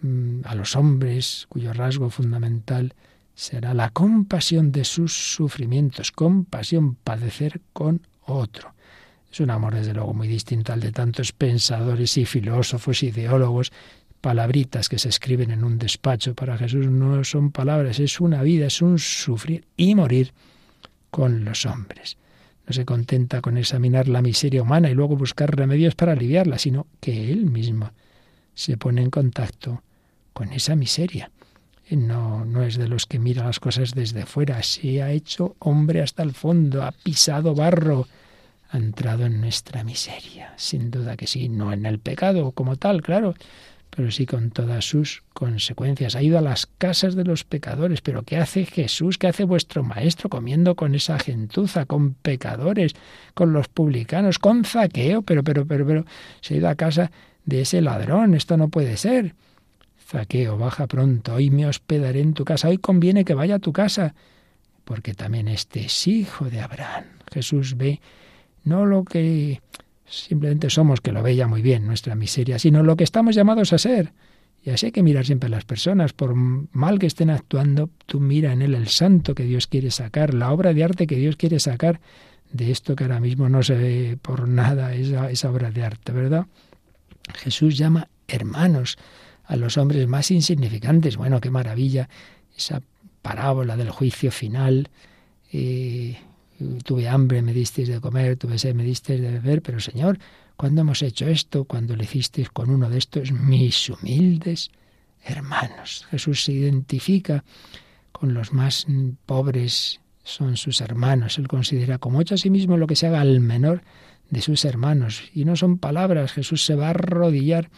[SPEAKER 3] mm, a los hombres cuyo rasgo fundamental será la compasión de sus sufrimientos, compasión, padecer con otro. Es un amor, desde luego, muy distinto al de tantos pensadores y filósofos, ideólogos, palabritas que se escriben en un despacho. Para Jesús no son palabras, es una vida, es un sufrir y morir con los hombres. No se contenta con examinar la miseria humana y luego buscar remedios para aliviarla, sino que Él mismo se pone en contacto con esa miseria. No, no es de los que mira las cosas desde fuera, se ha hecho hombre hasta el fondo, ha pisado barro, ha entrado en nuestra miseria. Sin duda que sí, no en el pecado como tal, claro, pero sí con todas sus consecuencias. Ha ido a las casas de los pecadores, pero ¿qué hace Jesús? ¿Qué hace vuestro maestro comiendo con esa gentuza, con pecadores, con los publicanos, con zaqueo? Pero, pero, pero, pero, se ha ido a casa de ese ladrón, esto no puede ser. Zaqueo, baja pronto, hoy me hospedaré en tu casa, hoy conviene que vaya a tu casa, porque también este es hijo de Abraham. Jesús ve no lo que simplemente somos, que lo veía muy bien, nuestra miseria, sino lo que estamos llamados a ser. Y así hay que mirar siempre a las personas, por mal que estén actuando, tú mira en él el santo que Dios quiere sacar, la obra de arte que Dios quiere sacar de esto que ahora mismo no se ve por nada, esa, esa obra de arte, ¿verdad? Jesús llama hermanos a los hombres más insignificantes. Bueno, qué maravilla esa parábola del juicio final. Eh, tuve hambre, me disteis de comer, tuve sed, me disteis de beber, pero Señor, ¿cuándo hemos hecho esto? Cuando le hicisteis con uno de estos mis humildes hermanos. Jesús se identifica con los más pobres, son sus hermanos. Él considera como hecho a sí mismo lo que se haga al menor de sus hermanos. Y no son palabras, Jesús se va a arrodillar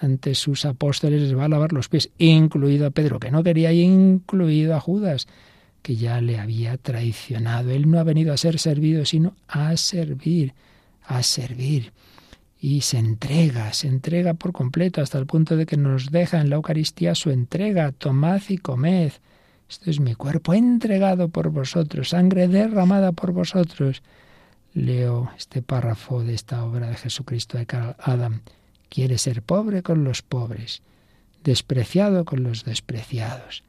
[SPEAKER 3] ante sus apóstoles, les va a lavar los pies, incluido a Pedro, que no quería, incluido a Judas que ya le había traicionado. Él no ha venido a ser servido, sino a servir, a servir. Y se entrega, se entrega por completo hasta el punto de que nos deja en la Eucaristía su entrega. Tomad y comed. Esto es mi cuerpo entregado por vosotros, sangre derramada por vosotros. Leo este párrafo de esta obra de Jesucristo de Carl Adam. Quiere ser pobre con los pobres, despreciado con los despreciados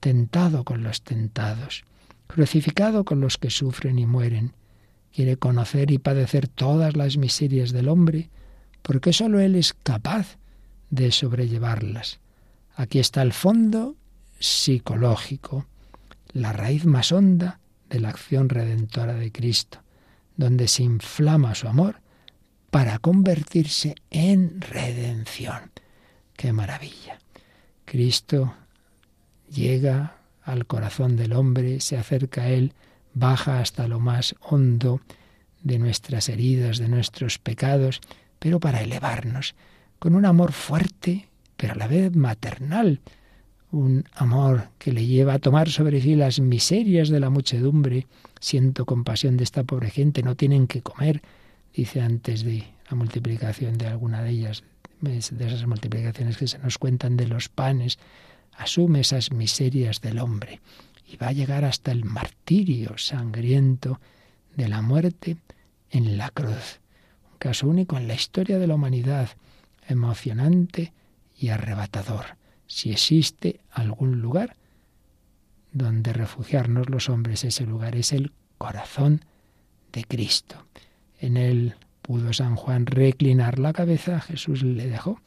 [SPEAKER 3] tentado con los tentados, crucificado con los que sufren y mueren. Quiere conocer y padecer todas las miserias del hombre, porque sólo Él es capaz de sobrellevarlas. Aquí está el fondo psicológico, la raíz más honda de la acción redentora de Cristo, donde se inflama su amor para convertirse en redención. ¡Qué maravilla! Cristo llega al corazón del hombre, se acerca a él, baja hasta lo más hondo de nuestras heridas, de nuestros pecados, pero para elevarnos, con un amor fuerte, pero a la vez maternal, un amor que le lleva a tomar sobre sí las miserias de la muchedumbre. Siento compasión de esta pobre gente, no tienen que comer, dice antes de la multiplicación de alguna de ellas, de esas multiplicaciones que se nos cuentan de los panes, asume esas miserias del hombre y va a llegar hasta el martirio sangriento de la muerte en la cruz. Un caso único en la historia de la humanidad, emocionante y arrebatador. Si existe algún lugar donde refugiarnos los hombres, ese lugar es el corazón de Cristo. En él pudo San Juan reclinar la cabeza, Jesús le dejó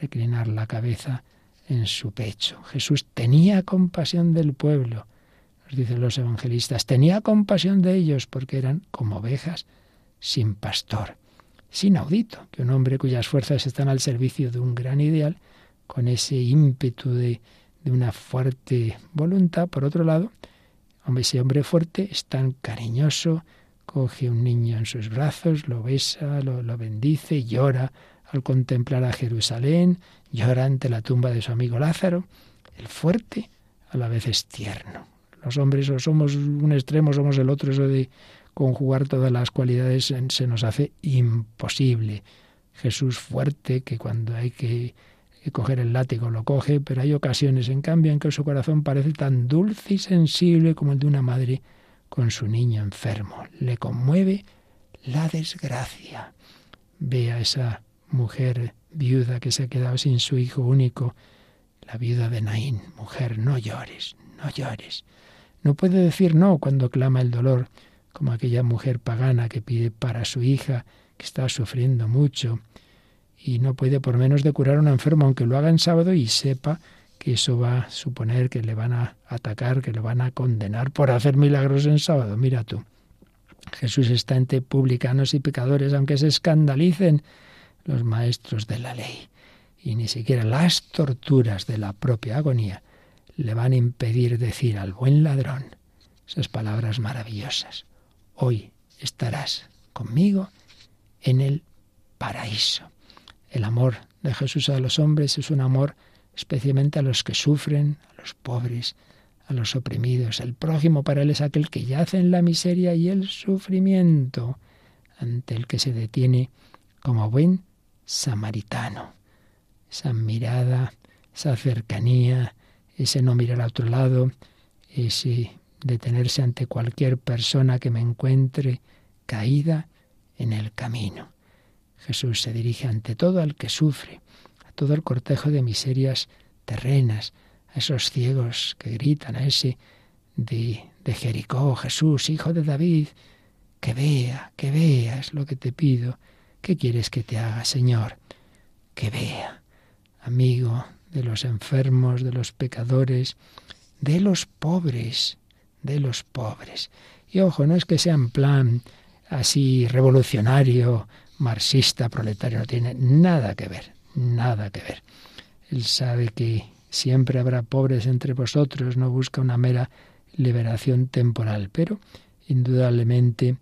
[SPEAKER 3] reclinar la cabeza en su pecho. Jesús tenía compasión del pueblo, nos dicen los evangelistas, tenía compasión de ellos porque eran como ovejas sin pastor. Es inaudito que un hombre cuyas fuerzas están al servicio de un gran ideal, con ese ímpetu de, una fuerte voluntad, por otro lado, hombre, ese hombre fuerte es tan cariñoso, coge un niño en sus brazos, lo besa, lo, bendice, llora al contemplar a Jerusalén, llora ante la tumba de su amigo Lázaro. El fuerte a la vez es tierno. Los hombres o somos un extremo, somos el otro, eso de conjugar todas las cualidades se nos hace imposible. Jesús fuerte, que cuando hay que coger el látigo lo coge, pero hay ocasiones, en cambio, en que su corazón parece tan dulce y sensible como el de una madre con su niño enfermo. Le conmueve la desgracia. Ve a esa mujer viuda que se ha quedado sin su hijo único, la viuda de Naín. Mujer, no llores, no llores. No puede decir no cuando clama el dolor, como aquella mujer pagana que pide para su hija, que está sufriendo mucho, y no puede por menos de curar a un enfermo, aunque lo haga en sábado y sepa que eso va a suponer que le van a atacar, que le van a condenar por hacer milagros en sábado. Mira tú. Jesús está entre publicanos y pecadores, aunque se escandalicen los maestros de la ley. Y ni siquiera las torturas de la propia agonía le van a impedir decir al buen ladrón esas palabras maravillosas. Hoy estarás conmigo en el paraíso. El amor de Jesús a los hombres es un amor especialmente a los que sufren, a los pobres, a los oprimidos. El prójimo para él es aquel que yace en la miseria y el sufrimiento, ante el que se detiene como buen samaritano. Esa mirada, esa cercanía, ese no mirar a otro lado, ese detenerse ante cualquier persona que me encuentre caída en el camino. Jesús se dirige ante todo al que sufre, todo el cortejo de miserias terrenas, a esos ciegos que gritan, a ese de, de Jericó, Jesús, hijo de David, que vea, que vea, es lo que te pido. ¿Qué quieres que te haga, Señor? Que vea, amigo de los enfermos, de los pecadores, de los pobres, de los pobres. Y ojo, no es que sea en plan así revolucionario, marxista, proletario, no tiene nada que ver, nada que ver. Él sabe que siempre habrá pobres entre vosotros, no busca una mera liberación temporal, pero indudablemente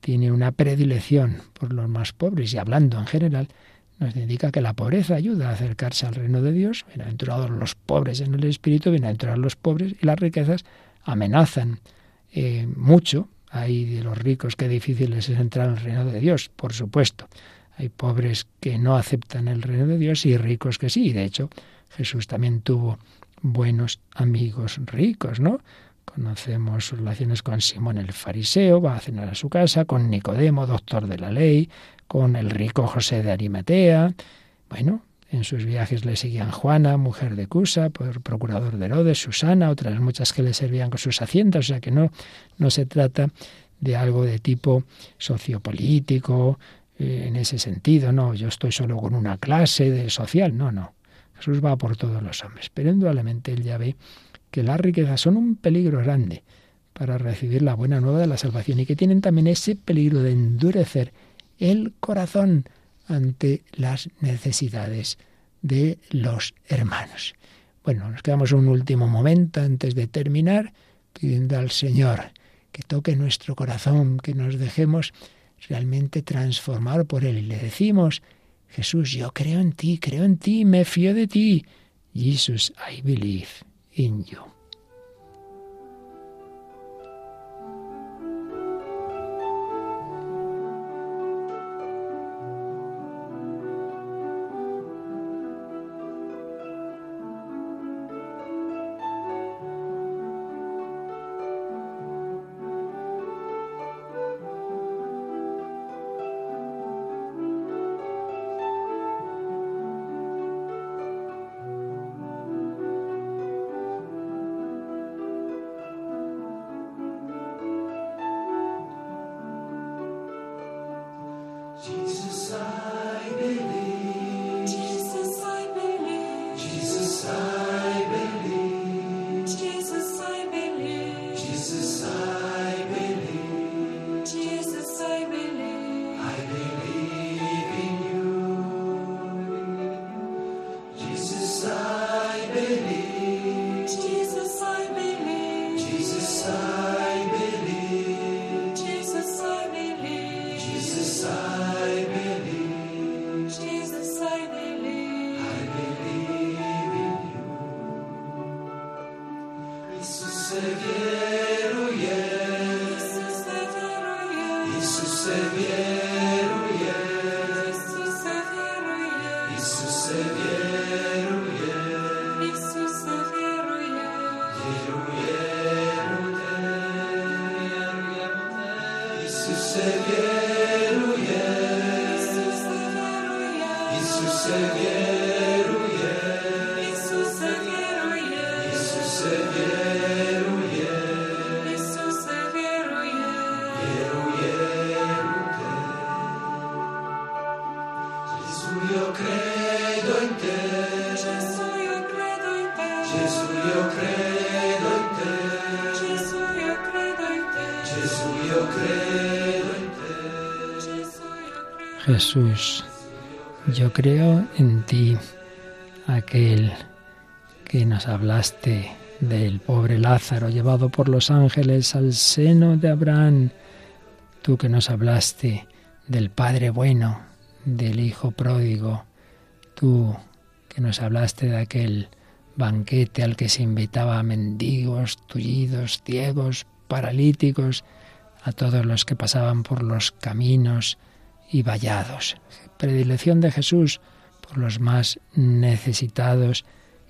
[SPEAKER 3] tiene una predilección por los más pobres y hablando en general nos indica que la pobreza ayuda a acercarse al reino de Dios, bienaventurados los pobres en el espíritu, bienaventurados los pobres y las riquezas amenazan eh, mucho hay de los ricos que difíciles es entrar en el reino de Dios, por supuesto. Hay pobres que no aceptan el reino de Dios y ricos que sí. De hecho, Jesús también tuvo buenos amigos ricos, ¿no? Conocemos sus relaciones con Simón el fariseo, va a cenar a su casa, con Nicodemo, doctor de la ley, con el rico José de Arimatea. Bueno, en sus viajes le seguían Juana, mujer de Cusa, procurador de Herodes, Susana, otras muchas que le servían con sus haciendas, o sea que no, no se trata de algo de tipo sociopolítico, eh, en ese sentido, no, yo estoy solo con una clase de social, no, no. Jesús va por todos los hombres, pero indudablemente él ya ve que las riquezas son un peligro grande para recibir la buena nueva de la salvación y que tienen también ese peligro de endurecer el corazón, ante las necesidades de los hermanos. Bueno, nos quedamos un último momento antes de terminar pidiendo al Señor que toque nuestro corazón, que nos dejemos realmente transformar por Él. Y le decimos, Jesús, yo creo en ti, creo en ti, me fío de ti. Jesus, I believe in you. Jesús, yo creo en ti, aquel que nos hablaste del pobre Lázaro llevado por los ángeles al seno de Abraham, tú que nos hablaste del Padre bueno, del Hijo pródigo, tú que nos hablaste de aquel banquete al que se invitaba a mendigos, tullidos, ciegos, paralíticos, a todos los que pasaban por los caminos, y vallados. Predilección de Jesús por los más necesitados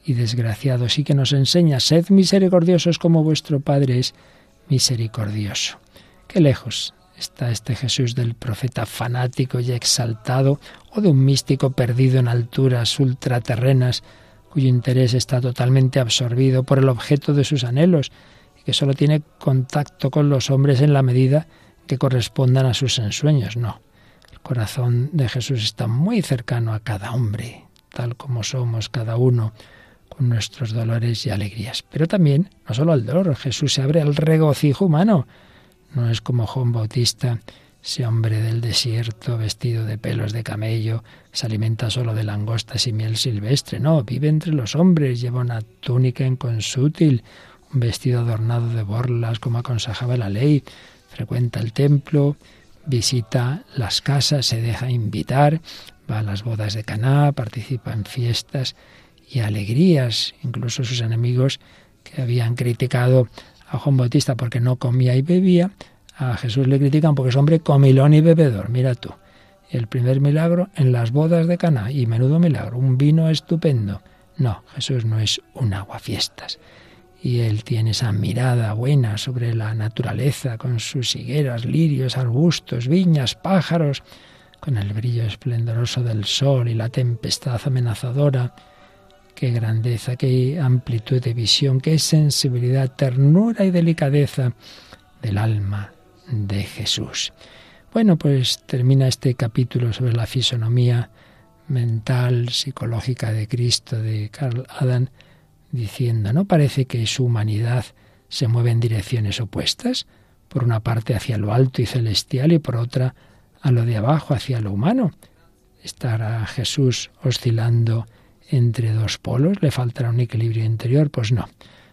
[SPEAKER 3] y desgraciados y que nos enseña, sed misericordiosos como vuestro Padre es misericordioso. Qué lejos está este Jesús del profeta fanático y exaltado o de un místico perdido en alturas ultraterrenas cuyo interés está totalmente absorbido por el objeto de sus anhelos y que solo tiene contacto con los hombres en la medida que correspondan a sus ensueños. No, corazón de Jesús está muy cercano a cada hombre, tal como somos cada uno, con nuestros dolores y alegrías. Pero también, no solo al dolor, Jesús se abre al regocijo humano. No es como Juan Bautista, ese hombre del desierto, vestido de pelos de camello, se alimenta solo de langostas y miel silvestre. No, vive entre los hombres, lleva una túnica en consútil, un vestido adornado de borlas, como aconsejaba la ley, frecuenta el templo, visita las casas, se deja invitar, va a las bodas de Caná, participa en fiestas y alegrías. Incluso sus enemigos que habían criticado a Juan Bautista porque no comía y bebía, a Jesús le critican porque es hombre comilón y bebedor. Mira tú. El primer milagro en las bodas de Caná y menudo milagro, un vino estupendo. No, Jesús no es un aguafiestas y él tiene esa mirada buena sobre la naturaleza, con sus higueras, lirios, arbustos, viñas, pájaros, con el brillo esplendoroso del sol y la tempestad amenazadora. Qué grandeza, qué amplitud de visión, qué sensibilidad, ternura y delicadeza del alma de Jesús. Bueno, pues termina este capítulo sobre la fisonomía mental, psicológica de Cristo, de Carl Adam, diciendo, ¿no parece que su humanidad se mueve en direcciones opuestas? Por una parte hacia lo alto y celestial y por otra a lo de abajo, hacia lo humano. ¿Estará Jesús oscilando entre dos polos? ¿Le faltará un equilibrio interior? Pues no.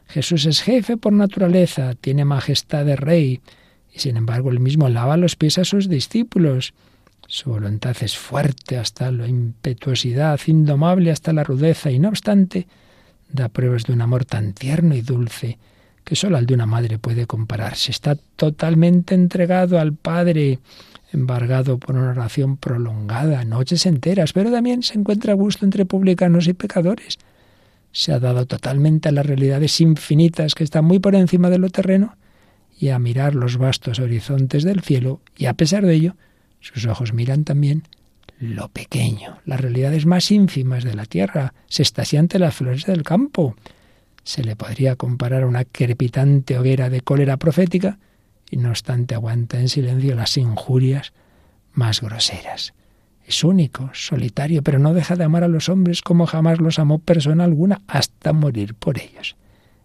[SPEAKER 3] Jesús es jefe por naturaleza, tiene majestad de rey, y sin embargo él mismo lava los pies a sus discípulos. Su voluntad es fuerte hasta la impetuosidad, indomable hasta la rudeza, y no obstante, da pruebas de un amor tan tierno y dulce que solo al de una madre puede compararse. Está totalmente entregado al Padre, embargado por una oración prolongada, noches enteras, pero también se encuentra a gusto entre publicanos y pecadores. Se ha dado totalmente a las realidades infinitas que están muy por encima de lo terreno y a mirar los vastos horizontes del cielo, y a pesar de ello, sus ojos miran también lo pequeño, las realidades más ínfimas de la tierra, se estasía ante las flores del campo. Se le podría comparar a una crepitante hoguera de cólera profética, y no obstante aguanta en silencio las injurias más groseras. Es único, solitario, pero no deja de amar a los hombres como jamás los amó persona alguna, hasta morir por ellos.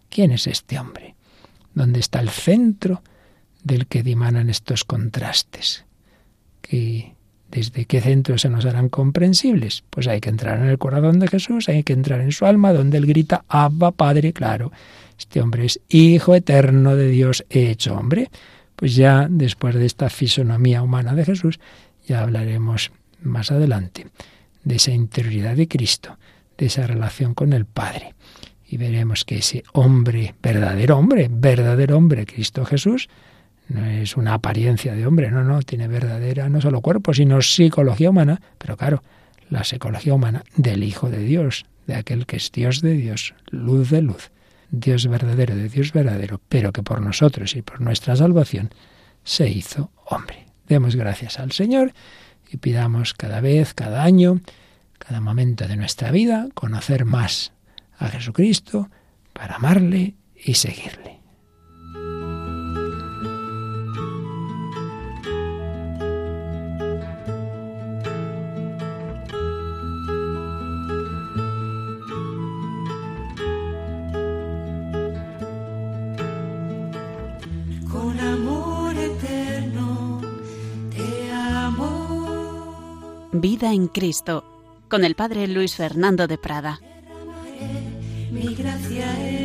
[SPEAKER 3] ¿Quién es este hombre? ¿Dónde está el centro del que dimanan estos contrastes? ¿Desde qué centro se nos harán comprensibles? Pues hay que entrar en el corazón de Jesús, hay que entrar en su alma, donde él grita, Abba, Padre, claro. Este hombre es Hijo eterno de Dios hecho hombre. Pues ya después de esta fisonomía humana de Jesús, ya hablaremos más adelante de esa interioridad de Cristo, de esa relación con el Padre. Y veremos que ese hombre, verdadero hombre, verdadero hombre, Cristo Jesús, no es una apariencia de hombre, no, no, tiene verdadera no solo cuerpo, sino psicología humana, pero claro, la psicología humana del Hijo de Dios, de aquel que es Dios de Dios, luz de luz, Dios verdadero de Dios verdadero, pero que por nosotros y por nuestra salvación se hizo hombre. Demos gracias al Señor y pidamos cada vez, cada año, cada momento de nuestra vida, conocer más a Jesucristo para amarle y seguirle.
[SPEAKER 1] Vida en Cristo con el Padre Luis Fernando de Prada.
[SPEAKER 2] Mi gracia en